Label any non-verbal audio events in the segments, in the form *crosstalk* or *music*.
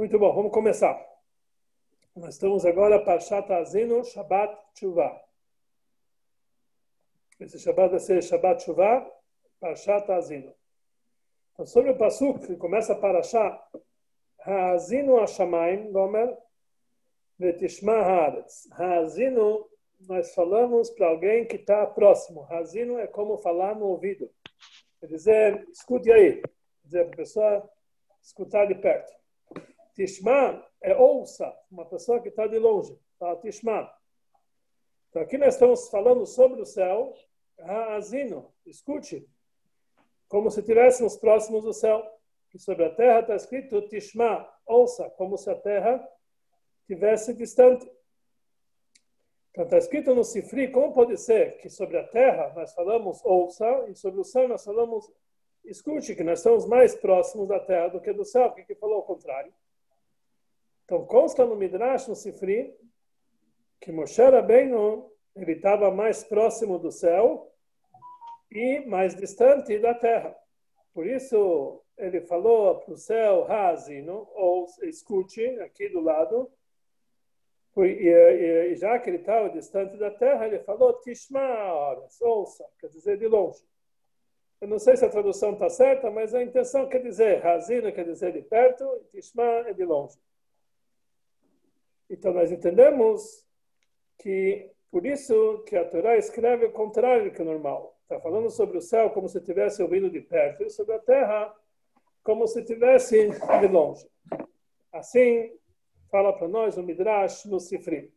Muito bom, vamos começar. Nós estamos agora para Azino Shabbat Tshuva. Esse Shabbat vai ser Shabbat Tshuva, Parshat Azino. Então, sobre o Pasuk, que começa para Parashá, Ha'azinu Hashamayim, Gomer, Vetishma Haaretz. Ha'azinu, nós falamos para alguém que está próximo. Ha'azinu é como falar no ouvido. Quer dizer, escute aí. Quer dizer, para a pessoa escutar de perto. Tishma é ouça, uma pessoa que está de longe. Tishma. Então aqui nós estamos falando sobre o céu. Ha'azino, escute. Como se estivéssemos próximos do céu. E sobre a terra está escrito Tishma, ouça, como se a terra estivesse distante. Então está escrito no Sifri, como pode ser que sobre a terra nós falamos ouça e sobre o céu nós falamos escute, que nós estamos mais próximos da terra do que do céu. O que, que falou o contrário? Então consta no Midrash, no Sifri, que Moshe Rabbeinu ele estava mais próximo do céu e mais distante da terra. Por isso ele falou para o céu, Hazino, ou escute, aqui do lado, e, já que ele estava distante da terra, ele falou Tishma, ouça, quer dizer de longe. Eu não sei se a tradução está certa, mas a intenção quer dizer Razina quer dizer de perto, e Tishma é de longe. Então nós entendemos que por isso que a Torá escreve o contrário que o normal. Está falando sobre o céu como se estivesse ouvindo de perto, e sobre a terra como se estivesse de longe. Assim, fala para nós o Midrash no Sifri.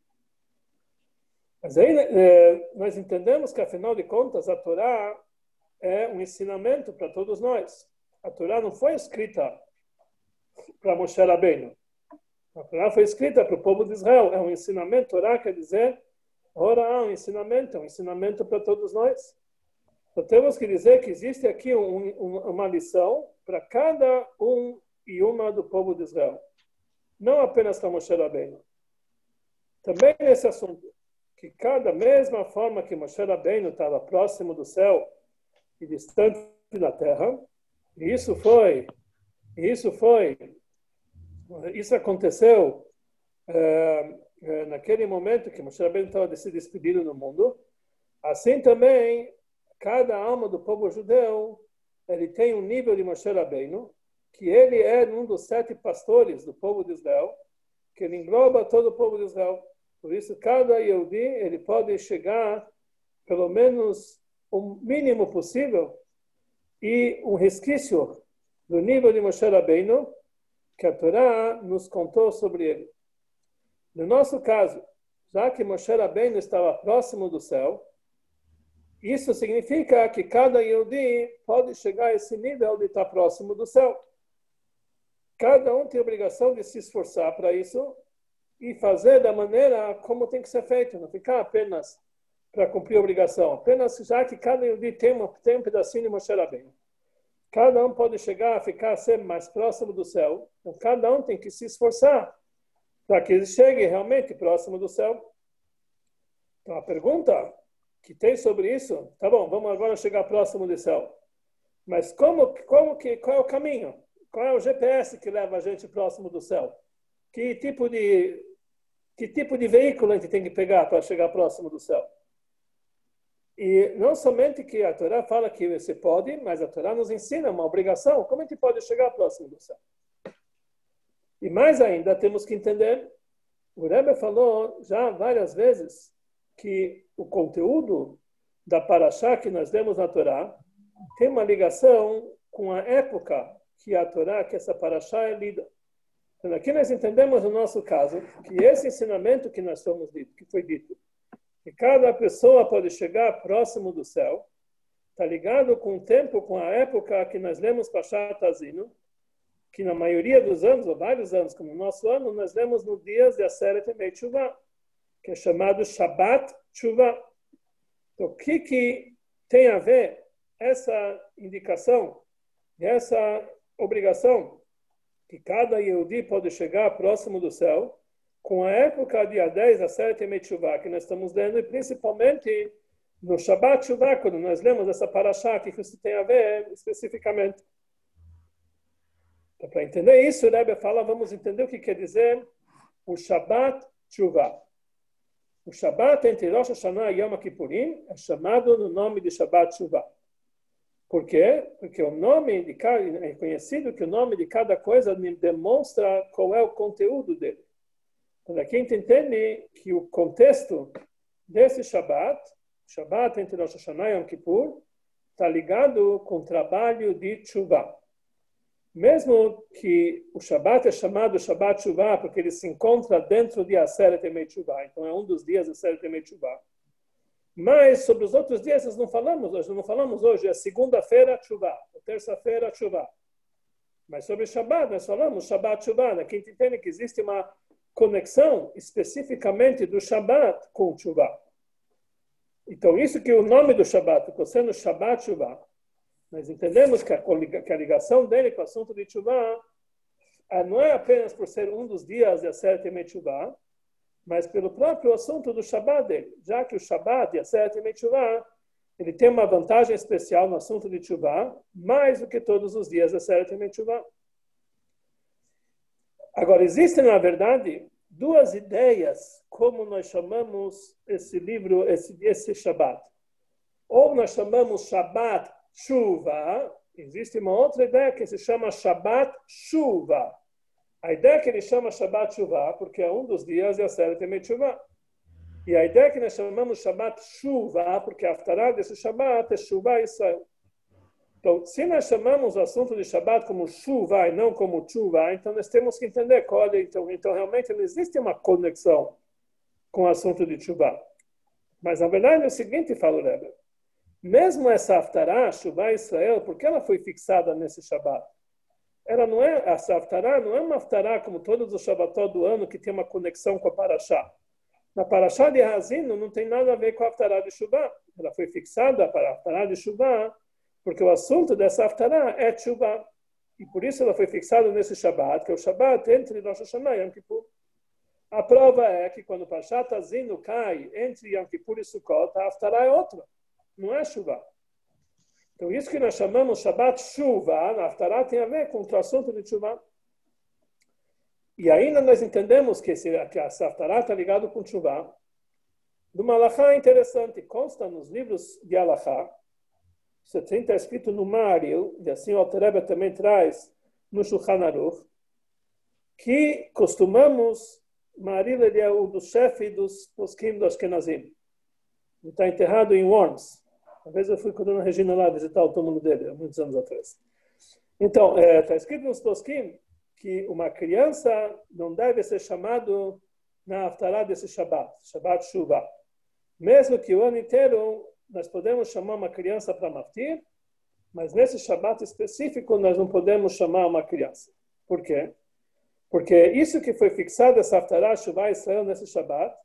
Mas aí é, nós entendemos que, afinal de contas, a Torá é um ensinamento para todos nós. A Torá não foi escrita para Moshe Rabbeinu. A Torá foi escrita para o povo de Israel. É um ensinamento. Torá quer dizer, ora, é um ensinamento, é um ensinamento para todos nós. Então temos que dizer que existe aqui um, um, uma lição para cada um e uma do povo de Israel não apenas para Moshe Rabbeinu. Também nesse assunto, que cada mesma forma que Moshe Rabbeinu estava próximo do céu e distante da terra, e isso foi, isso foi, isso aconteceu é, é, naquele momento que Moshe Rabbeinu estava se despedindo do mundo, assim também cada alma do povo judeu ele tem um nível de Moshe Rabbeinu que ele é um dos sete pastores do povo de Israel, que ele engloba todo o povo de Israel. Por isso, cada Yehudi, ele pode chegar, pelo menos, o mínimo possível, e um resquício do nível de Moshe Rabbeinu, que a Torá nos contou sobre ele. No nosso caso, já que Moshe Rabbeinu estava próximo do céu, isso significa que cada Yehudi pode chegar a esse nível de estar próximo do céu. Cada um tem a obrigação de se esforçar para isso e fazer da maneira como tem que ser feito, não ficar apenas para cumprir a obrigação, apenas já que cada um tem, tem um pedacinho de Moshe bem. Cada um pode chegar a ficar sempre mais próximo do céu, então cada um tem que se esforçar para que ele chegue realmente próximo do céu. Então a pergunta que tem sobre isso, tá bom, vamos agora chegar próximo do céu. Mas como, como que, qual é o caminho? Qual é o GPS que leva a gente próximo do céu? Que tipo de, que tipo de veículo a gente tem que pegar para chegar próximo do céu? E não somente que a Torá fala que você pode, mas a Torá nos ensina uma obrigação. Como a gente pode chegar próximo do céu? E mais ainda, temos que entender, o Rebbe falou já várias vezes que o conteúdo da Paraxá que nós demos na Torá tem uma ligação com a época que a Torá, que essa paraxá é lida. Então, aqui nós entendemos no nosso caso que esse ensinamento que nós somos dito, que foi dito, que cada pessoa pode chegar próximo do céu, está ligado com o tempo, com a época que nós lemos Pashat Azino, que na maioria dos anos, ou vários anos, como no nosso ano, nós lemos no dias de Aseret Emei Tshuva, que é chamado Shabbat Tshuva. Então, o que, que tem a ver essa indicação, essa obrigação que cada Yehudi pode chegar próximo do céu com a época dia 10 a 7 Metchuvah, que nós estamos lendo, e principalmente no Shabbat Shuvah, quando nós lemos essa paraxá, que isso tem a ver especificamente. Então, para entender isso, o Rebbe fala, vamos entender o que quer dizer o Shabbat Tshuva. O Shabbat entre Rosh Hashanah e Yom Kippurim é chamado no nome de Shabbat Tshuva. Por quê? Porque o nome de cada, é conhecido que o nome de cada coisa demonstra qual é o conteúdo dele. Então aqui a gente entende que o contexto desse Shabbat, Shabbat entre Rosh Hashanah e Yom Kippur, está ligado com o trabalho de Tshuva. Mesmo que o Shabbat é chamado Shabbat Tshuva, porque ele se encontra dentro de Aseret Emei Tshuva, então é um dos dias de Aseret Emei Tshuva. Mas sobre os outros dias nós não falamos hoje, não falamos hoje, é segunda-feira Tshuva, terça-feira Tshuva. Mas sobre Shabbat nós falamos Shabbat Tshuva, né? que entende que existe uma conexão especificamente do Shabbat com o Tshuva. Então, isso que o nome do Shabbat ficou sendo Shabbat Tshuva, nós entendemos que a, ligação dele com o assunto de Tshuva ah, não é apenas por ser um dos dias de Aseret Yemei Tshuva, mas pelo próprio assunto do Shabbat dele, já que o Shabbat de Aseret Yemei Tshuva ele tem uma vantagem especial no assunto de Tshuva, mais do que todos os dias de Aseret Yemei Tshuva. Agora, existem, na verdade, duas ideias como nós chamamos esse livro, esse, esse Shabbat. Ou nós chamamos Shabbat Chuva, existe uma outra ideia que se chama Shabbat Chuva. A ideia que ele chama Shabbat Chuva, porque é um dos dias de Aseret Emet Chuva. E a ideia que nós chamamos Shabbat Chuva, porque a aftará desse Shabbat é Chuva Israel. Então, se nós chamamos o assunto de Shabbat como chuva e não como chuva, então nós temos que entender qual é. Então, então realmente não existe uma conexão com o assunto de chuva. Mas, na verdade, é o seguinte, fala o Rebbe. Mesmo essa Haftarah, chuva Israel, porque ela foi fixada nesse Shabbat? Ela não é, essa Haftarah não é uma Haftarah como todos os Shabbatot do ano que tem uma conexão com a Parashá. Na Parashá de Hazino não tem nada a ver com a Haftarah de chuva. Ela foi fixada para a Haftarah de chuva porque o assunto dessa Haftarah é Tshuva. E por isso ela foi fixada nesse Shabbat, que é o Shabbat entre Rosh Hashanah e Yom Kippur. A prova é que quando Pashat Azino cai entre Yom Kippur e Sukkot, a Haftarah é outra, não é Tshuva. Então isso que nós chamamos Shabbat Tshuva, na Haftarah tem a ver com o assunto de Tshuva. E ainda nós entendemos que, esse, que a Haftarah está ligado com Tshuva. Do Malachá interessante, consta nos livros de Alachá, isso está escrito no Mário, e assim o Altareba também traz no Shulchan Aruch, que costumamos, Maril ele é o do chefe dos posquim do Ashkenazim. Ele está enterrado em Worms. Uma vez eu fui com a dona Regina lá visitar o túmulo dele, há muitos anos atrás. Então, está é, escrito nos posquim que uma criança não deve ser chamado na aftará desse Shabbat, Shabbat Shuvah. Mesmo que o ano inteiro nós podemos chamar uma criança para maftir, mas nesse Shabat específico nós não podemos chamar uma criança. Por quê? Porque isso que foi fixado, essa Haftarah Shuvah Israel nesse Shabat,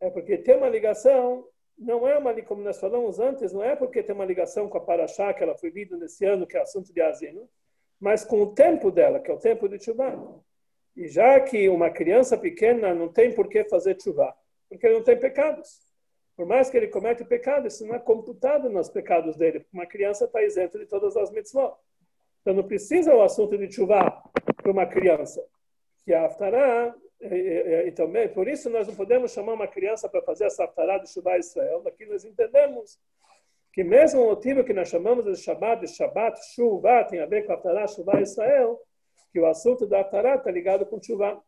é porque tem uma ligação, não é uma, como nós falamos antes, não é porque tem uma ligação com a Parashá, que ela foi lida nesse ano, que é assunto de Azino, mas com o tempo dela, que é o tempo de Shuvah. E já que uma criança pequena não tem por que fazer Shuvah, porque não tem pecados. Por mais que ele cometa pecado, isso não é computado nos pecados dele. Uma criança está isenta de todas as mitzvot. Então não precisa o assunto de chuva para uma criança. Que a aftará, então, por isso nós não podemos chamar uma criança para fazer essa aftará de chuva Israel. Aqui nós entendemos que mesmo o motivo que nós chamamos de Shabbat, de Shabbat, chuva, tem a ver com a aftará, chuva Israel, que o assunto da aftará está ligado com chuva.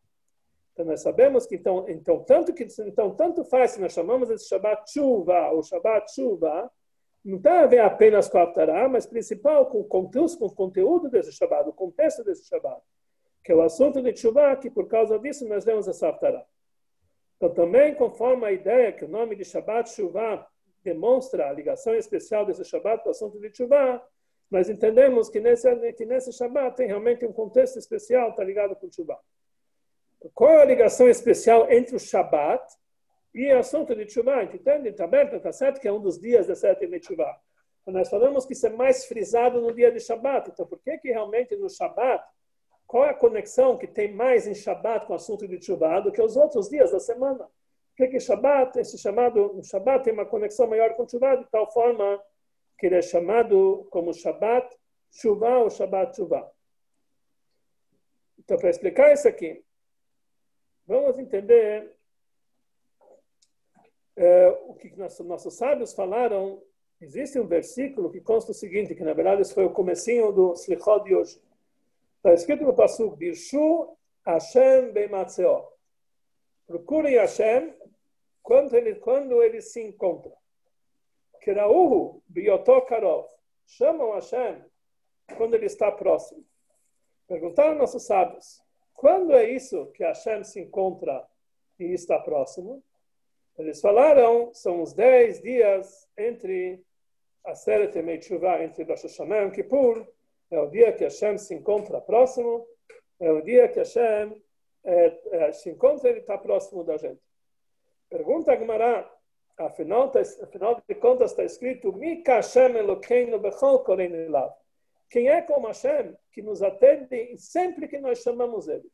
Então nós sabemos que então, então tanto que então tanto faz se nós chamamos esse Shabbat chuva ou Shabbat chuva, não tem a ver apenas com a Aftará, mas principal com o conteúdo, com o conteúdo desse Shabbat, o contexto desse Shabbat, que é o assunto de chuva, que por causa disso nós lemos essa Aftará. Então também conforme a ideia que o nome de Shabbat chuva demonstra a ligação especial desse Shabbat com o assunto de chuva, nós entendemos que nesse, que nesse Shabbat tem realmente um contexto especial, está ligado com chuva. Qual é a ligação especial entre o Shabat e o assunto de Tshuva? Entende? Está aberto, está certo que é um dos dias da de Tshuva. Então, nós falamos que isso é mais frisado no dia de Shabat. Então, por que que realmente no Shabat, qual é a conexão que tem mais em Shabat com o assunto de Tshuva do que os outros dias da semana? Por que que Shabat, esse chamado, o Shabat tem uma conexão maior com Tshuva de tal forma que ele é chamado como Shabat Tshuva ou Shabat Tshuva? Então, para explicar isso aqui, vamos entender é, o que nossos, sábios falaram. Existe um versículo que consta o seguinte, que na verdade esse foi o comecinho do Slichot de hoje. Está escrito no Pasuk, Birshu Hashem Beimatzeo. Procurem Hashem quando ele, quando ele se encontra. Kirauhu Biotokarov. Chamam Hashem quando ele está próximo. Perguntaram nossos sábios, quando é isso que Hashem se encontra e está próximo? Eles falaram, são os dez dias entre a Seret e Meitshuvah, entre Rosh Hashanah e Kippur, é o dia que Hashem se encontra próximo, é o dia que Hashem é, é, se encontra e está próximo da gente. Pergunta Gemara, afinal, tá, afinal de contas está escrito, Mika Hashem Elokeinu Bechol Korein Elav. Quem é como Hashem que nos atende sempre que nós chamamos Ele?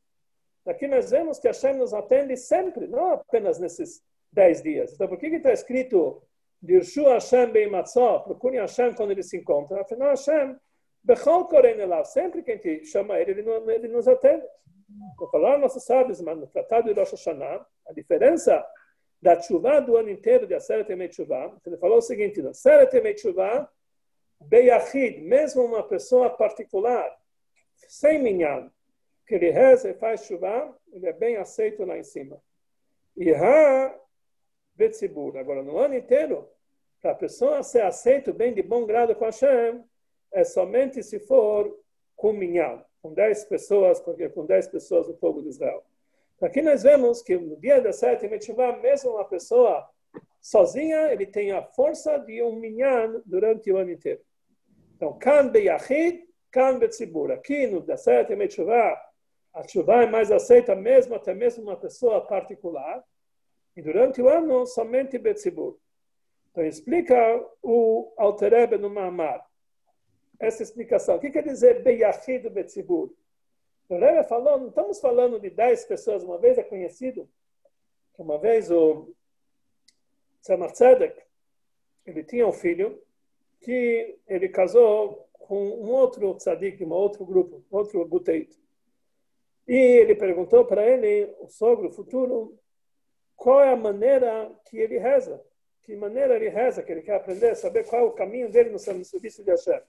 Aqui nós vemos que Hashem nos atende sempre, não apenas nesses dez dias. Então, por que está escrito Dirshu Hashem Bem Matzó? Procure Hashem quando ele se encontra. Afinal, Hashem, Bechol Koren Elav, sempre que a gente chama Ele, ele, ele nos atende. Vou falar nossos sábios, mas no Tratado de Rosh Hashanah, a diferença da chuva do ano inteiro de Aseret Emet Tshuva, ele falou o seguinte, Aseret Emet Tshuva, Beyachid, mesmo uma pessoa particular, sem minyan, que ele reza e faz chuva, ele é bem aceito lá em cima. E ha betzibur. Agora, no ano inteiro, para a pessoa ser aceita bem de bom grado com Hashem, é somente se for com minyan, com 10 pessoas, porque com 10 pessoas do povo de Israel. Aqui nós vemos que no dia da sete mesmo uma pessoa sozinha, ele tem a força de um minyan durante o ano inteiro. Então, kan beyachid, kan betzibur. Aqui no Daseret Metchuvah, a chuva é mais aceita mesmo, até mesmo uma pessoa particular. E durante o ano, somente betzibur. Então, explica o Alterebe no Mamar. Essa explicação. O que quer dizer beyachid betzibur? O Rebbe falou, não estamos falando de 10 pessoas. Uma vez é conhecido uma vez o Tzemach Tzedek, ele tinha um filho que ele casou com um outro tzadik, um outro grupo, outro buteito. E ele perguntou para ele, o sogro futuro, qual é a maneira que ele reza, que maneira ele reza, que ele quer aprender, saber qual é o caminho dele no serviço de Hashem.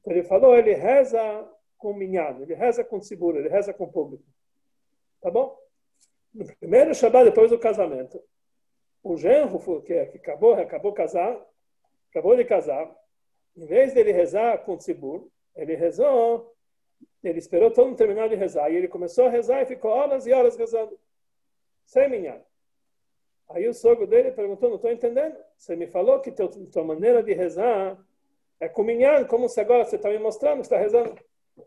Então ele falou, ele reza com minhado, ele reza com seguro, ele reza com público. Tá bom? No primeiro Shabbat, depois do casamento, o genro, que, acabou, acabou casar, acabou de casar, em vez dele rezar com tzibur, ele rezou, ele esperou todo mundo terminar de rezar, e ele começou a rezar e ficou horas e horas rezando, sem minhar. Aí o sogro dele perguntou, não estou entendendo, você me falou que teu, tua maneira de rezar é com minyan, como se agora você está me mostrando está rezando.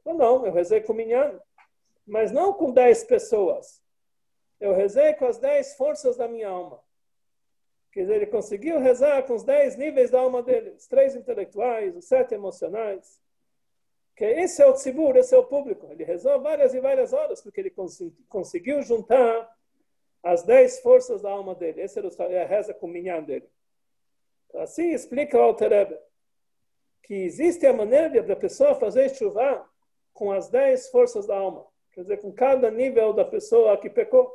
Não, não, eu rezei com minyan, mas não com dez pessoas. Eu rezei com as dez forças da minha alma. Quer dizer, ele conseguiu rezar com os dez níveis da alma dele, os três intelectuais, os sete emocionais. Que esse é o tzibur, esse é o público. Ele rezou várias e várias horas porque ele conseguiu juntar as dez forças da alma dele. Essa é a reza com o minyan dele. Assim explica o Alter que existe a maneira da pessoa fazer chuva com as dez forças da alma. Quer dizer, com cada nível da pessoa que pecou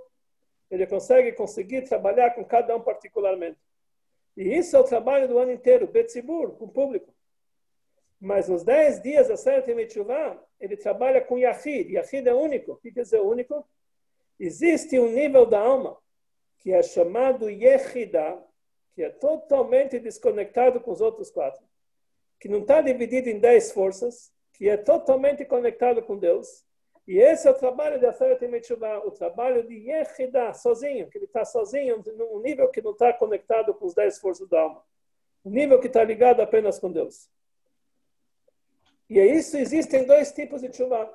ele consegue conseguir trabalhar com cada um particularmente. E isso é o trabalho do ano inteiro, Betzibur, com o público. Mas nos dez dias da Sete Mitzvah, ele trabalha com Yahid. Yahid é único. O que quer dizer único? Existe um nível da alma que é chamado Yehida, que é totalmente desconectado com os outros quatro. Que não está dividido em dez forças, que é totalmente conectado com Deus e esse é o trabalho de Aseret o trabalho de Yehidah, sozinho, que ele está sozinho, num nível que não está conectado com os dez forças da alma. Um nível que está ligado apenas com Deus. E é isso, existem dois tipos de chuva.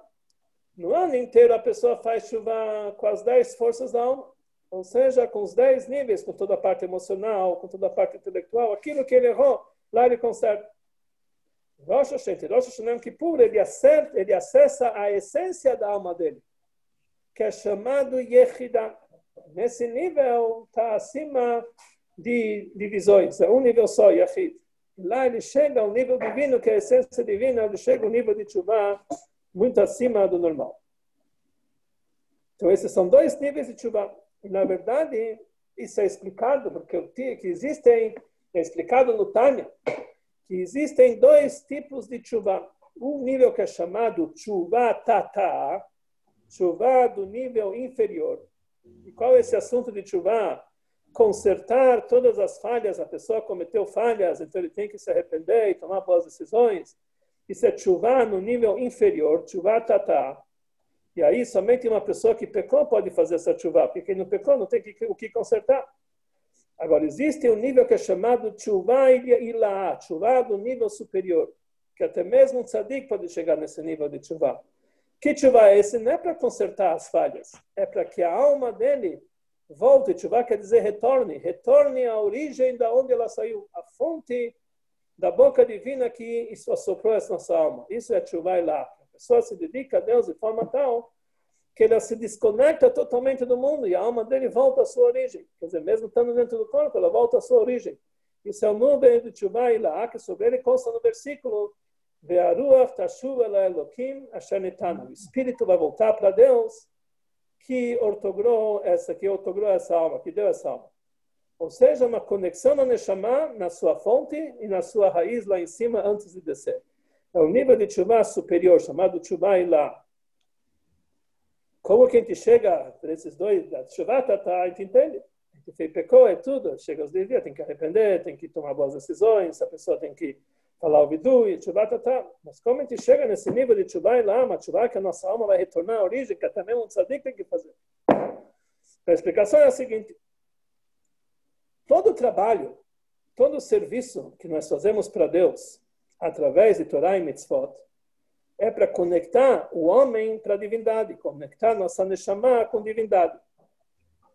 No ano inteiro a pessoa faz chuva com as dez forças da alma, ou seja, com os dez níveis, com toda a parte emocional, com toda a parte intelectual, aquilo que ele errou, lá ele conserta. Rosh Hashanah, Rosh Hashanah Kippur, ele, acerta, ele acessa a essência da alma dele, que é chamado Yehidah. Nesse nível está acima de divisões, é um nível só, Yahid. Lá ele chega ao nível divino, que é a essência divina, ele chega ao nível de Tshuva muito acima do normal. Então, esses são dois níveis de. E, na verdade, isso é explicado, porque que existem, é explicado no Tânia, que existem dois tipos de chuva. Um nível que é chamado chuva tata, chuva do nível inferior. E qual é esse assunto de chuva? Consertar todas as falhas, a pessoa cometeu falhas, então ele tem que se arrepender e tomar boas decisões. Isso é chuva no nível inferior, chuva tata. E aí somente uma pessoa que pecou pode fazer essa chuva, porque quem não pecou não tem o que consertar. Agora, existe um nível que é chamado chuva ilá, chuva do nível superior, que até mesmo um tzadik pode chegar nesse nível de chuva. Que chuva é esse? Não é para consertar as falhas, é para que a alma dele volte. Chuva quer dizer retorne, retorne à origem da onde ela saiu, a fonte da boca divina que assoprou essa nossa alma. Isso é chuva ilá pessoa se dedica a Deus de forma tal que ela se desconecta totalmente do mundo e a alma dele volta à sua origem. Quer dizer, mesmo estando dentro do corpo, ela volta à sua origem. Isso é o nuvem de Tchuvah e Laá, que sobre ele consta no versículo tashuv ela O espírito vai voltar para Deus que ortogrou essa, que ortogrou essa alma, que deu essa alma. Ou seja, uma conexão na Neshama, na sua fonte e na sua raiz lá em cima antes de descer. É o nível de chuva superior, chamado chuva ilá. Como que a gente chega para esses dois, da chuva tá, a gente entende. A gente fez pecou, é tudo. Chega os dias, tem que arrepender, tem que tomar boas decisões, a pessoa tem que falar o vidu e chuva tá. Mas como a gente chega nesse nível de chuva ilá, uma chuva que a nossa alma vai retornar à origem, que até mesmo um tzadik tem que fazer. A explicação é a seguinte. Todo trabalho, todo serviço que nós fazemos para Deus, através de Torá e Mitzvot, é para conectar o homem para a divindade, conectar nossa Neshama com divindade.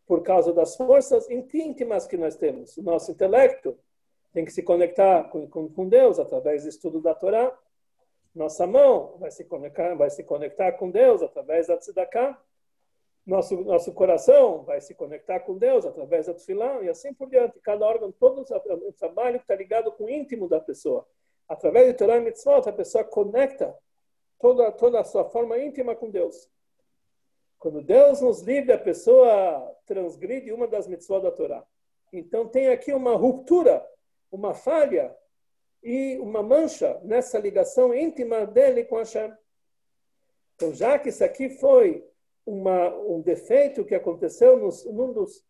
Por causa das forças íntimas que nós temos. O nosso intelecto tem que se conectar com, Deus através do estudo da Torá. Nossa mão vai se conectar, vai se conectar com Deus através da tzedakah. Nosso, nosso coração vai se conectar com Deus através da tefilá e assim por diante. Cada órgão, todo o trabalho está ligado com o íntimo da pessoa através de Torah e Mitzvot, a pessoa conecta toda, toda a sua forma íntima com Deus. Quando Deus nos livra, a pessoa transgride uma das mitzvot da Torá. Então tem aqui uma ruptura, uma falha e uma mancha nessa ligação íntima dele com Hashem. Então, já que isso aqui foi uma, um defeito que aconteceu nos, num dos,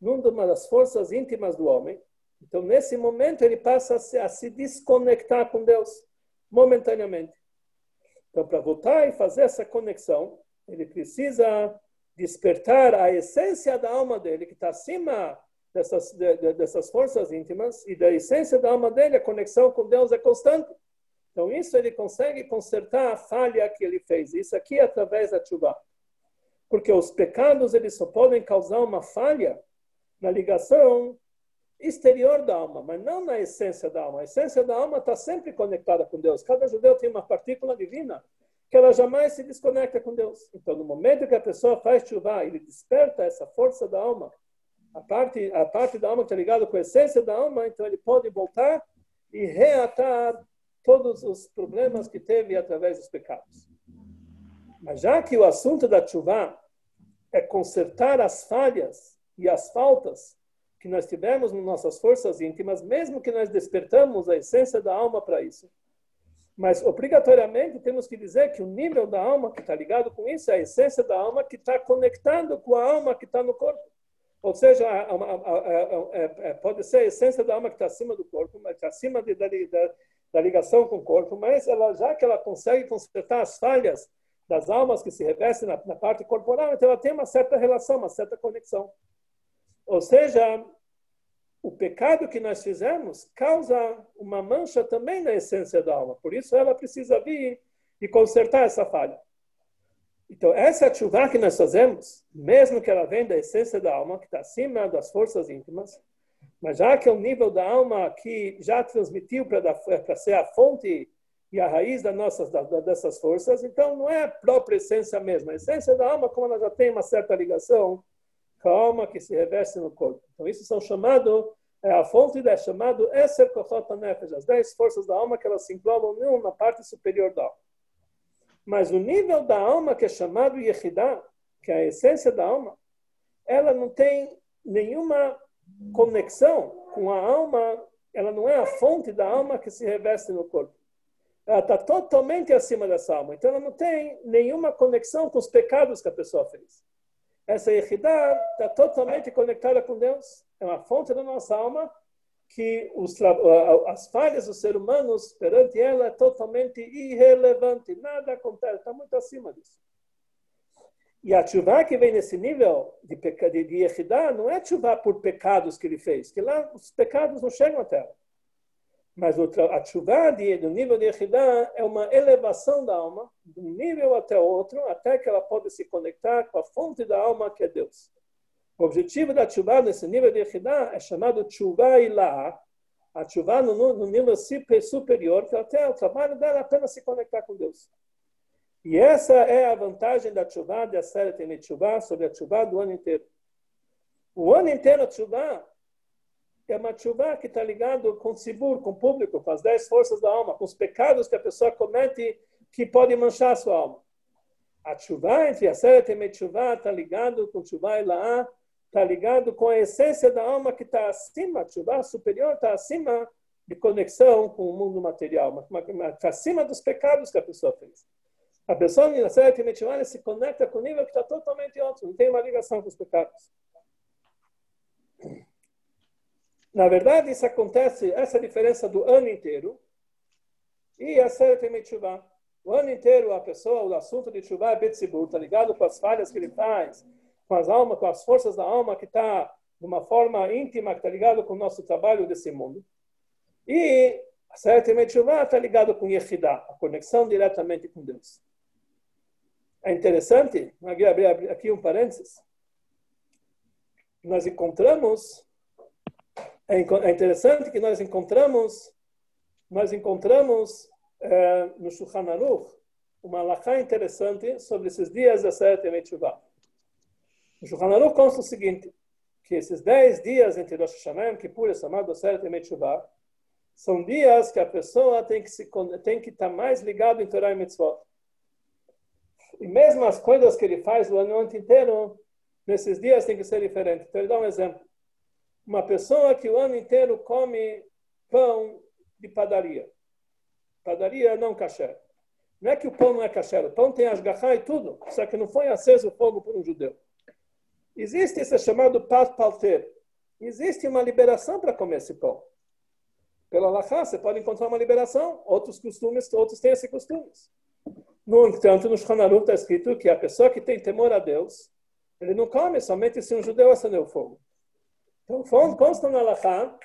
numa das forças íntimas do homem, então, nesse momento, ele passa a se, a se desconectar com Deus, momentaneamente. Então, para voltar e fazer essa conexão, ele precisa despertar a essência da alma dele, que está acima dessas, de, de, dessas forças íntimas, e da essência da alma dele, a conexão com Deus é constante. Então, isso ele consegue consertar a falha que ele fez. Isso aqui é através da chuva. Porque os pecados, eles só podem causar uma falha na ligação exterior da alma, mas não na essência da alma. A essência da alma está sempre conectada com Deus. Cada judeu tem uma partícula divina que ela jamais se desconecta com Deus. Então, no momento que a pessoa faz chuva, ele desperta essa força da alma, a parte, a parte da alma que está ligada com a essência da alma, então ele pode voltar e reatar todos os problemas que teve através dos pecados. Mas já que o assunto da chuva é consertar as falhas e as faltas que nós tivemos nas nossas forças íntimas, mesmo que nós despertamos a essência da alma para isso. Mas, obrigatoriamente, temos que dizer que o nível da alma que está ligado com isso é a essência da alma que está conectando com a alma que está no corpo. Ou seja, a, a, a, pode ser a essência da alma que está acima do corpo, mas está acima de, da, da, da ligação com o corpo, mas ela, já que ela consegue consertar as falhas das almas que se revestem na, na parte corporal, então ela tem uma certa relação, uma certa conexão. Ou seja, o pecado que nós fizemos causa uma mancha também na essência da alma. Por isso ela precisa vir e consertar essa falha. Então, essa chuva que nós fazemos, mesmo que ela venha da essência da alma, que está acima das forças íntimas, mas já que é o nível da alma que já transmitiu para ser a fonte e a raiz das nossas, dessas forças, então não é a própria essência mesmo. A essência da alma, como ela já tem uma certa ligação com a alma que se reveste no corpo. Então, isso são chamados, é a fonte é chamado Eser Kochot Nefesh, as dez forças da alma que elas se englobam na parte superior da alma. Mas o nível da alma que é chamado Yehidah, que a essência da alma, ela não tem nenhuma conexão com a alma, ela não é a fonte da alma que se reveste no corpo. Ela está totalmente acima dessa alma. Então, ela não tem nenhuma conexão com os pecados que a pessoa fez. Essa Yehidah está totalmente conectada com Deus. É uma fonte da nossa alma que os, as falhas dos seres humanos perante ela é totalmente irrelevante. Nada acontece, está muito acima disso. E a chuva que vem nesse nível de, de, de Yehidah não é chuva por pecados que ele fez, que lá os pecados não chegam até ela. Mas a chuva do nível de Yehidah é uma elevação da alma, de um nível até outro, até que ela pode se conectar com a fonte da alma, que é Deus. O objetivo da chuva nesse nível de Yehidah é chamado chuva ilá, a chuva no, no nível superior, que até o trabalho dela é apenas se conectar com Deus. E essa é a vantagem da chuva, da série tem chuva, sobre a chuva do ano inteiro. O ano inteiro a chuva é uma chuva que está ligado com o Sibur, com o público, com as dez forças da alma, com os pecados que a pessoa comete que podem manchar a sua alma. A chuva, entre a Seret e chuva, está ligado com chuva e laá, está ligado com a essência da alma que está acima, a chuva superior está acima de conexão com o mundo material, está acima dos pecados que a pessoa fez. A pessoa na Seret e chuva se conecta com o nível que está totalmente outro, não tem uma ligação com os pecados. Na verdade, isso acontece, essa diferença do ano inteiro e a Seret Tshuva. O ano inteiro, a pessoa, o assunto de Tshuva é Betzibur, está ligado com as falhas que ele faz, com as almas, com as forças da alma que está de uma forma íntima, que está ligado com o nosso trabalho desse mundo. E a Seret Tshuva está ligado com Yehidah, a conexão diretamente com Deus. É interessante, aqui abrir aqui um parênteses, nós encontramos é, é interessante que nós encontramos, nós encontramos é, no Shulchan Aruch uma alahá interessante sobre esses dias da Seret Yemet No Shulchan Aruch consta o seguinte, que esses dez dias entre Rosh Hashanah e Kippur, chamado Seret Yemet são dias que a pessoa tem que se tem que estar mais ligado em Torah e Mitzvot. E mesmo as coisas que ele faz o ano inteiro, nesses dias tem que ser diferente. Então, ele dá um exemplo uma pessoa que o ano inteiro come pão de padaria. Padaria não kasher. Não é que o pão não é kasher, o pão tem asgarra e tudo, só que não foi aceso o fogo por um judeu. Existe esse chamado pat palter. Existe uma liberação para comer esse pão. Pela Lachá, você pode encontrar uma liberação. Outros costumes, outros têm esses costumes. No entanto, no Shanaru está escrito que a pessoa que tem temor a Deus, ele não come somente se um judeu acendeu o fogo. Então, consta na Alahá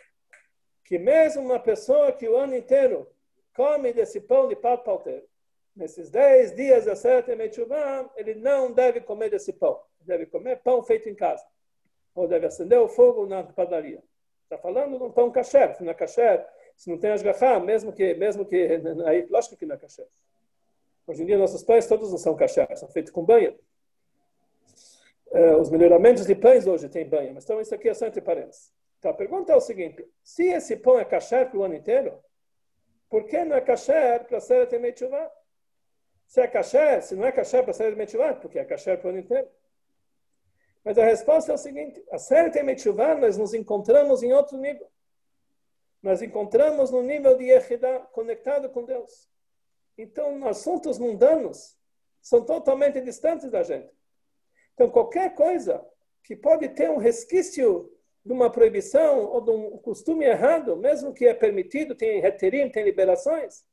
que mesmo uma pessoa que o ano inteiro come desse pão de pato palteiro, nesses dez dias da sete Mechuvá, ele não deve comer desse pão. Deve comer pão feito em casa. Ou deve acender o fogo na padaria. Está falando de um pão kasher. Se não é kasher, se não tem asgahá, mesmo que, mesmo que, *laughs* aí, lógico que não é kasher. Hoje em dia, nossos pães todos não são kasher, são feitos com banha. Uh, os melhoramentos de pães hoje têm banho, mas então isso aqui é só entre parênteses. Então a pergunta é o seguinte: se esse pão é kasher para o ano inteiro, por que não é kasher para ser Meitchuvah? Se é kasher, se não é kasher para ser Meitchuvah, porque é kasher para o ano inteiro. Mas a resposta é o seguinte: a Seret Meitchuvah nós nos encontramos em outro nível. Nós encontramos no nível de Yehidah, conectado com Deus. Então, assuntos mundanos são totalmente distantes da gente. Então, qualquer coisa que pode ter um resquício de uma proibição ou de um costume errado, mesmo que é permitido, tem reterim, tem liberações,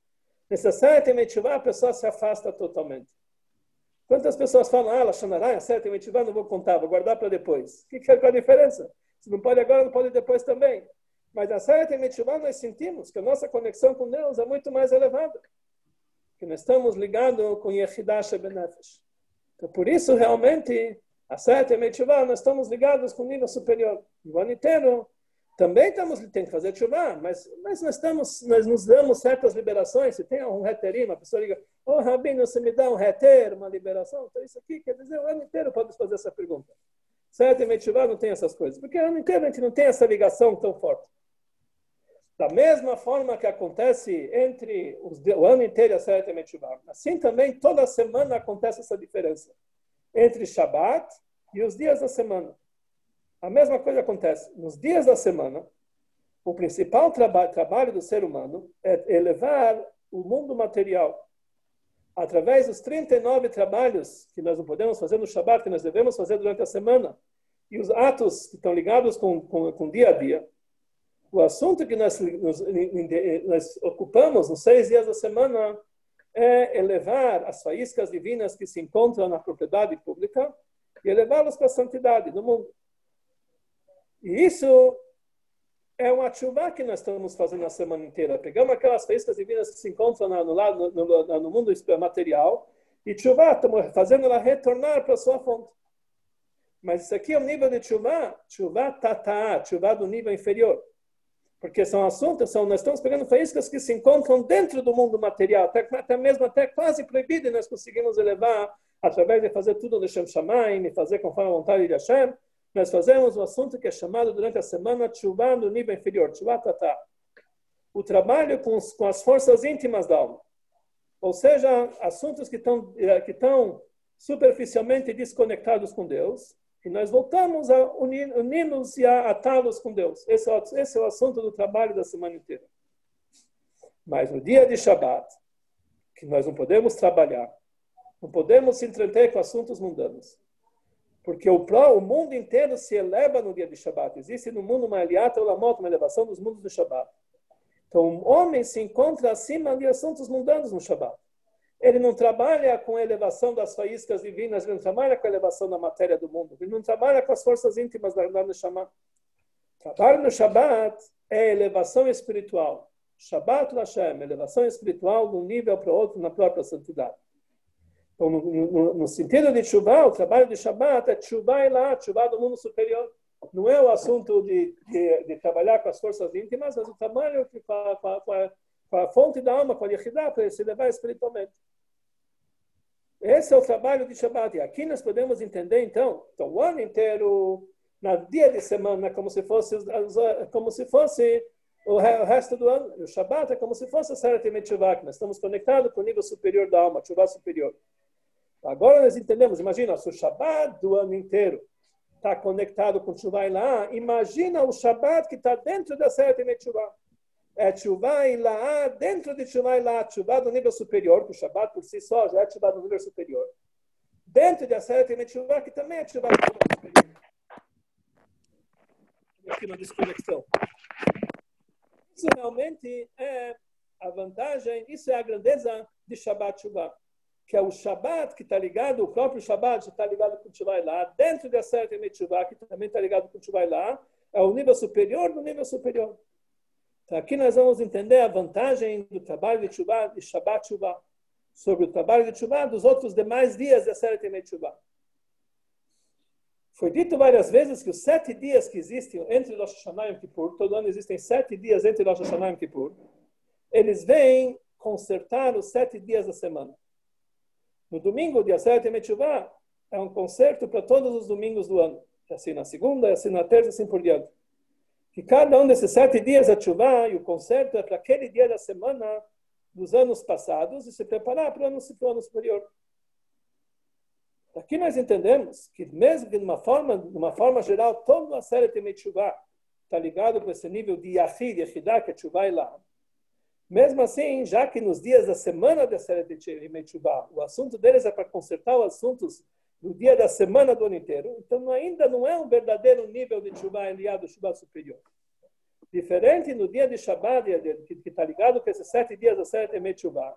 necessariamente a pessoa se afasta totalmente. Quantas pessoas falam, ah, Lashonará, é certo, não vou contar, vou guardar para depois. O que, que é a diferença? Se não pode agora, não pode depois também. Mas na Seret Mitzvah nós sentimos que a nossa conexão com Deus é muito mais elevada. Que nós estamos ligados com Yehidah Shebenefesh. Então, por isso, realmente, a sete e nós estamos ligados com o nível superior. O ano inteiro também estamos, tem que fazer chuva, mas, mas nós, estamos, nós nos damos certas liberações. Se tem um reterim, a pessoa liga, ô oh, Rabino, você me dá um reter, uma liberação? Então, isso aqui quer dizer, o ano inteiro pode fazer essa pergunta. Sete e não tem essas coisas, porque o ano inteiro a gente não tem essa ligação tão forte. Da mesma forma que acontece entre os, o ano inteiro e a Seret Metivá, assim também toda semana acontece essa diferença. entre Shabat e os dias da semana. A mesma coisa acontece. Nos dias da semana, o principal traba trabalho do ser humano é elevar o mundo material. Através dos 39 trabalhos que nós não podemos fazer no Shabat, que nós devemos fazer durante a semana, e os atos que estão ligados com, com, com o dia a dia, o assunto que nós, nos, nós ocupamos nos seis dias da semana é elevar as faíscas divinas que se encontram na propriedade pública e elevá-las para a santidade no mundo. E isso é uma chuva que nós estamos fazendo a semana inteira. Pegamos aquelas faíscas divinas que se encontram no, lado, no, no, mundo material e chuva, estamos fazendo ela retornar para a sua fonte. Mas isso aqui é o nível de chuva, chuva tata, chuva do nível inferior. Porque são assuntos, são, nós estamos pegando faíscas que se encontram dentro do mundo material, até, até mesmo até quase proibido, e nós conseguimos elevar através de fazer tudo Shem Shamayim e fazer conforme a vontade de Hashem. Nós fazemos um assunto que é chamado durante a semana Tshuva no nível inferior, Tshuva Tata. O trabalho com, com as forças íntimas da alma. Ou seja, assuntos que estão, eh, que estão superficialmente desconectados com Deus, e nós voltamos a unir-nos e a atá-los com Deus. Esse é, esse é o assunto do trabalho da semana inteira. Mas no dia de Shabat, que nós não podemos trabalhar, não podemos se entreter com assuntos mundanos. Porque o, o mundo inteiro se eleva no dia de Shabat. Existe no mundo uma aliata olamot, uma elevação dos mundos do Shabat. Então, o homem se encontra acima de assuntos mundanos no Shabat. Ele não trabalha com a elevação das faíscas divinas, ele não trabalha com a elevação da matéria do mundo, ele não trabalha com as forças íntimas da Neshama. Trabalho no Shabat é elevação espiritual. Shabbat Lashem, elevação espiritual de um nível para outro na própria santidade. Então, no, no, no sentido de Tshuva, o trabalho de Shabbat é Tshuva e lá, Tshuva do mundo superior. Não é o assunto de, de, de trabalhar com as forças íntimas, mas o trabalho a, com a, a fonte da alma, com a Yehidah, para se elevar espiritualmente. Esse é o trabalho de Shabbat. E aqui nós podemos entender, então, então o ano inteiro, na dia de semana, como se fosse, como se fosse o resto do ano. O Shabbat é como se fosse a Seret Mitzvah, nós estamos conectados com o nível superior da alma, Tshuva superior. Agora nós entendemos, imagina, se o Shabbat do ano inteiro está conectado com Tshuva lá, imagina o Shabbat que está dentro da Seret Mitzvah é Tshuva Laá, dentro de Tshuva Laá, Tshuva do nível superior, que o Shabbat por si só já é Tshuva do nível superior. Dentro de Aseret tem Tshuva, que também é Tshuva do nível superior. Aqui uma desconexão. Isso realmente é a vantagem, isso é a grandeza de Shabbat Tshuva. Que é o Shabbat que está ligado, o próprio Shabbat está ligado com Tshuva e Laá, dentro de Aseret tem Tshuva, que também está ligado com Tshuva e Laá, é o nível superior do nível superior. Então, aqui nós vamos entender a vantagem do trabalho de Tshuva, de Shabbat Tshuva, sobre o trabalho de Tshuva dos outros demais dias da série Temet Tshuva. Foi dito várias vezes que os sete dias que existem entre Rosh Hashanah e Kippur, todo ano existem sete dias entre Rosh Hashanah e Kippur, eles vêm consertar os sete dias da semana. No domingo, dia 7 de Tshuva, é um concerto para todos os domingos do ano. Assim na segunda, assim na terça, assim por diante que cada um desses sete dias a chuva e o concerto é para aquele dia da semana dos anos passados e se preparar para o ano, para o ano superior. Aqui nós entendemos que mesmo que de uma forma, de uma forma geral, toda a série de chuva está ligado com esse nível de Yahid, Yahidah, que é e lá. Mesmo assim, já que nos dias da semana da série de chuva, o assunto deles é para consertar os assuntos no dia da semana do ano inteiro. Então, ainda não é um verdadeiro nível de chuva aliado, chuva superior. Diferente no dia de Shabbat, que está ligado com esses sete dias da sete Emet Chuva,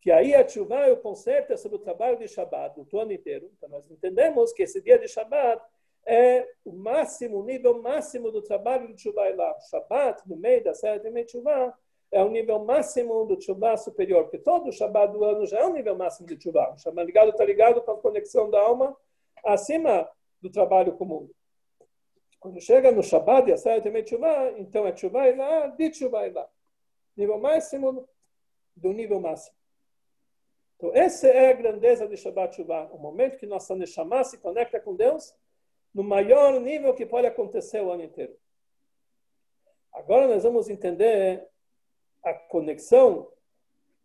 que aí a chuva é o conceito sobre o trabalho de Shabbat, do ano inteiro. Então, nós entendemos que esse dia de Shabbat é o máximo, o nível máximo do trabalho de chuva lá. Shabbat, no meio da sete Emet Chuva, é o nível máximo do Tshuva superior, porque todo o Shabbat do ano já é o nível máximo de Tshuva. O Shabbat ligado está ligado com a conexão da alma acima do trabalho comum. Quando chega no Shabbat e a também Tshuva, então é Tshuva e lá, de Tshuva e lá. Nível máximo do nível máximo. Então, essa é a grandeza de Shabbat Tshuva, o momento que nossa Neshama se conecta com Deus no maior nível que pode acontecer o ano inteiro. Agora nós vamos entender a conexão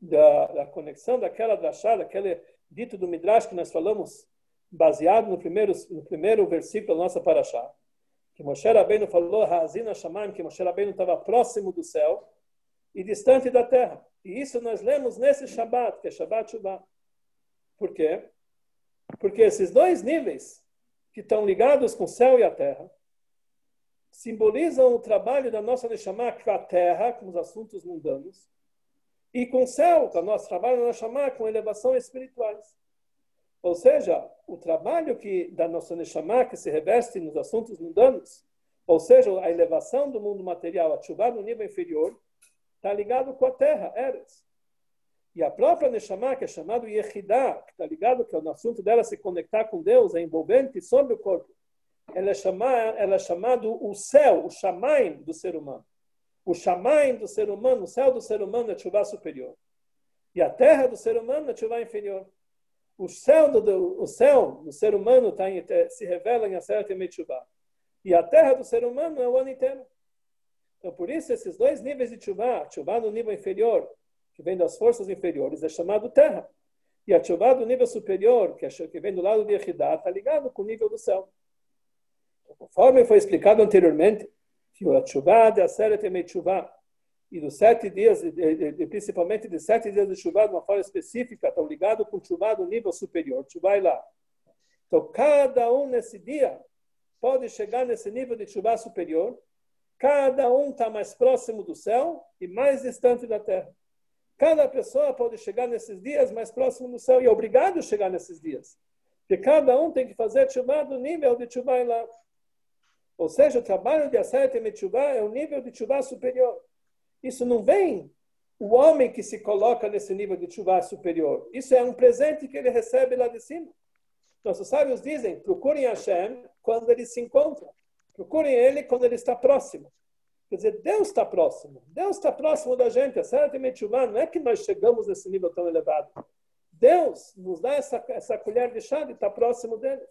da, da conexão daquela drachá, daquele dito do Midrash que nós falamos baseado no primeiro, no primeiro versículo da nossa paraxá, que Moshe Rabbeinu falou, Hazina que Moshe Rabbeinu estava próximo do céu e distante da terra. E isso nós lemos nesse Shabbat, que é Shabbat Shubá. Por quê? Porque esses dois níveis que estão ligados com o céu e a terra simbolizam o trabalho da nossa Neshama com a terra, com os assuntos mundanos, e com o céu, com o nosso trabalho da Neshama com elevações espirituais. Ou seja, o trabalho que da nossa Neshama que se reveste nos assuntos mundanos, ou seja, a elevação do mundo material, a chuva no nível inferior, está ligado com a terra, Eres. E a própria Neshama, que é chamado Yehidah, que está ligado que é o assunto dela se conectar com Deus, é envolvente sobre o corpo. Ela é, chamada, ela é chamado o céu, o Shamaim do ser humano. O Shamaim do ser humano, o céu do ser humano é chuva superior. E a terra do ser humano é chuva inferior. O céu do, o céu do ser humano tá em, se revela em Aseret e Chuva. E a terra do ser humano é o ano inteiro. Então, por isso, esses dois níveis de chuva, chuva no nível inferior, que vem das forças inferiores, é chamado terra. E a chuva do nível superior, que, é, que vem do lado de Echidah, está ligado com o nível do céu. Conforme foi explicado anteriormente, chuva e dos sete dias, principalmente de sete dias de chuva de uma forma específica, estão ligados com chuva do nível superior, chuva lá. Então, cada um nesse dia pode chegar nesse nível de chuva superior, cada um está mais próximo do céu e mais distante da terra. Cada pessoa pode chegar nesses dias mais próximo do céu e é obrigado a chegar nesses dias. Porque cada um tem que fazer chuva do nível de chuva lá. Ou seja, o trabalho de Aseret chuva é o nível de chuva superior. Isso não vem o homem que se coloca nesse nível de chuva superior. Isso é um presente que ele recebe lá de cima. Nossos sábios dizem: procurem Hashem quando ele se encontra. Procurem ele quando ele está próximo. Quer dizer, Deus está próximo. Deus está próximo da gente. A Certamente chuva não é que nós chegamos nesse nível tão elevado. Deus nos dá essa, essa colher de chá de estar próximo dele.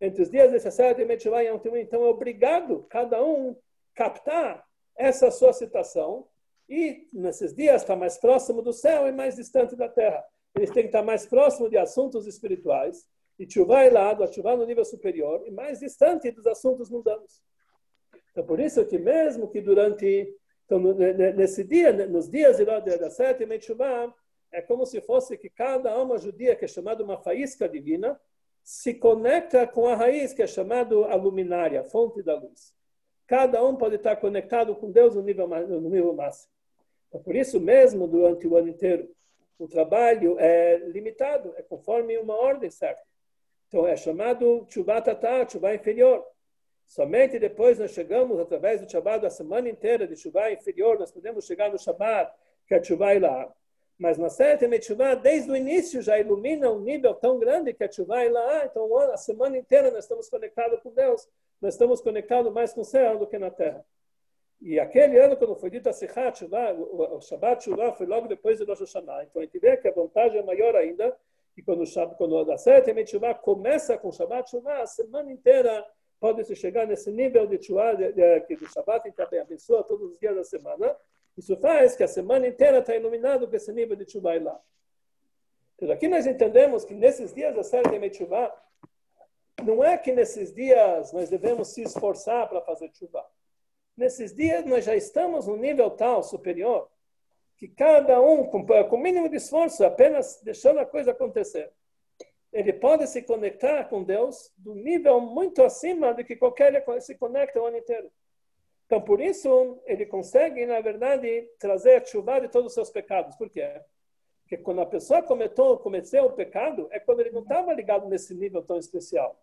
Entre os dias desse Certamente chuva e então é obrigado cada um captar essa sua citação e nesses dias está mais próximo do céu e mais distante da terra. Eles têm que estar mais próximo de assuntos espirituais e chuva lado, a no nível superior e mais distante dos assuntos mundanos. Então, por isso que mesmo que durante então, nesse dia, nos dias de da sétima chuva, é como se fosse que cada alma judia, que é chamada uma faísca divina, se conecta com a raiz, que é chamada a luminária, a fonte da luz. Cada um pode estar conectado com Deus no nível, no nível máximo. Então, por isso mesmo, durante o ano inteiro, o trabalho é limitado, é conforme uma ordem certa. Então, é chamado Tshuva Tatá, Tshuva inferior. Somente depois nós chegamos, através do Shabbat, a semana inteira de Tshuva inferior, nós podemos chegar no Shabbat, que é Tshuva lá. Mas na sétima Tshuva, desde o início, já ilumina um nível tão grande que é Tshuva lá. Então, a semana inteira nós estamos conectados com Deus. Nós estamos conectados mais com o céu do que na terra. E aquele ano, quando foi dito a Sichat o Shabbat Shuvah foi logo depois do Rosh Hashanah. Então a gente vê que a vantagem é maior ainda, e quando, quando a sétima Shuvah começa com o Shabbat Shuvah, a semana inteira pode-se chegar nesse nível de Shuvah, que do Shabbat, então abençoa todos os dias da semana. Isso faz que a semana inteira está iluminado com esse nível de Shuvah lá. Então aqui nós entendemos que nesses dias da sétima Shuvah, não é que nesses dias nós devemos se esforçar para fazer Shuvah. Nesses dias nós já estamos num nível tal superior que cada um, com o mínimo de esforço, apenas deixando a coisa acontecer, ele pode se conectar com Deus do nível muito acima do que qualquer se conecta o ano inteiro. Então, por isso, ele consegue, na verdade, trazer a chuva de todos os seus pecados. Por quê? Porque quando a pessoa cometeu, cometeu o pecado, é quando ele não estava ligado nesse nível tão especial.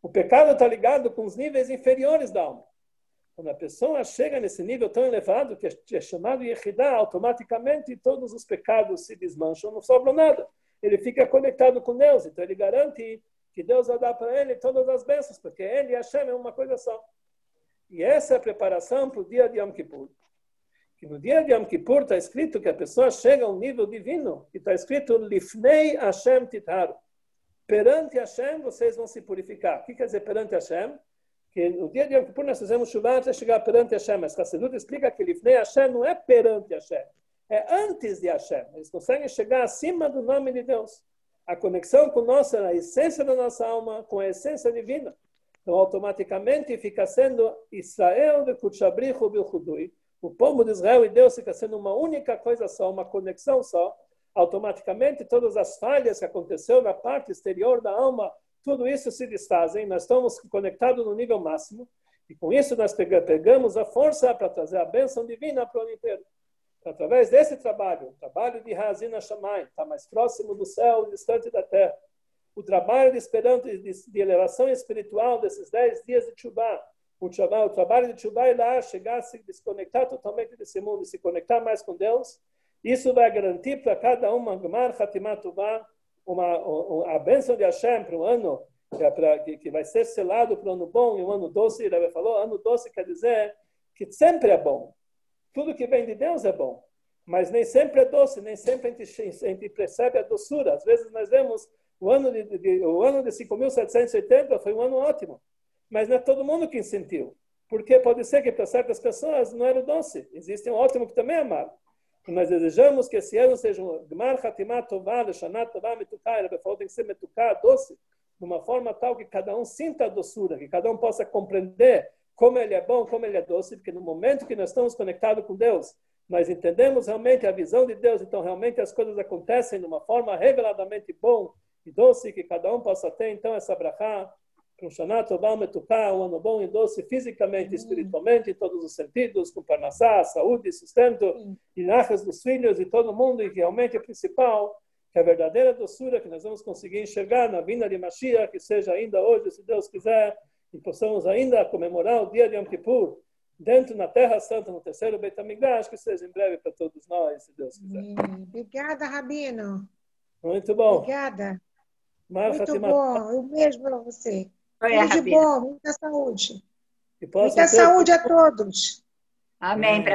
O pecado está ligado com os níveis inferiores da alma. Quando a pessoa chega nesse nível tão elevado, que é chamado Yehidah, automaticamente todos os pecados se desmancham, não sobra nada. Ele fica conectado com Deus, então ele garante que Deus vai dar para ele todas as bênçãos, porque ele e Hashem é uma coisa só. E essa é a preparação para o dia de Yom Kippur. Que no dia de Yom Kippur está escrito que a pessoa chega a um nível divino, que está escrito Lifnei Hashem Titaru. Perante Hashem vocês vão se purificar. O que quer dizer perante Hashem? que no dia de Yom Kippur nós fazemos chuva até chegar perante Hashem. Mas Hassedut explica que Lifnei Hashem não é perante Hashem, é antes de Hashem. Eles conseguem chegar acima do nome de Deus. a conexão com nossa, a essência da nossa alma, com a essência divina. Então, automaticamente fica sendo Israel de Kutchabrichu Bilchudui. O povo de Israel e Deus fica sendo uma única coisa só, uma conexão só. Automaticamente, todas as falhas que aconteceu na parte exterior da alma, tudo isso se desfazem. Nós estamos conectados no nível máximo. E com isso nós pegamos a força para trazer a bênção divina para o ano inteiro. Através desse trabalho, o trabalho de Hazina Shammai, está mais próximo do céu, distante da terra. O trabalho de esperança, de, de elevação espiritual desses dez dias de Chubá. O, o trabalho de Chubá é lá chegar a se desconectar totalmente desse mundo e se conectar mais com Deus. Isso vai garantir para cada uma, Gmar Hatimat uma, uma, a bênção de Hashem para o ano que, é pra, que, que vai ser selado para o ano bom e o ano doce. Ele falou, ano doce quer dizer que sempre é bom tudo que vem de Deus é bom, mas nem sempre é doce, nem sempre a gente, a gente percebe a doçura. Às vezes nós vemos o ano de, de, o ano de 5.780 foi um ano ótimo, mas não é todo mundo que sentiu. Porque pode ser que para certas pessoas não era doce. Existe um ótimo que também é amargo. E nós desejamos que esse ano seja um Gmar Hatimat Tová, Leshanat Tová, Metuká, ele falou tem que ser Metuká, doce, de uma forma tal que cada um sinta a doçura, que cada um possa compreender como ele é bom, como ele é doce, porque no momento que nós estamos conectados com Deus, nós entendemos realmente a visão de Deus, então realmente as coisas acontecem de uma forma reveladamente bom e doce que cada um possa ter, então essa brachá, com Shana Tová Metuká, um ano bom e doce fisicamente espiritualmente, em todos os sentidos, com parnassá, saúde, sustento, e narras dos filhos e todo mundo, e realmente é principal, que a verdadeira doçura que nós vamos conseguir enxergar na vinda de Mashiach, que seja ainda hoje, se Deus quiser, e possamos ainda comemorar o dia de Yom Kippur dentro na Terra Santa, no terceiro Beit HaMikdash, que seja em breve para todos nós, se Deus quiser. Obrigada, Rabino. Muito bom. Obrigada. Muito Fatima. bom. O mesmo para você. Oi, Tudo de bom, muita saúde. Muita ter- saúde a todos. Amém. Pra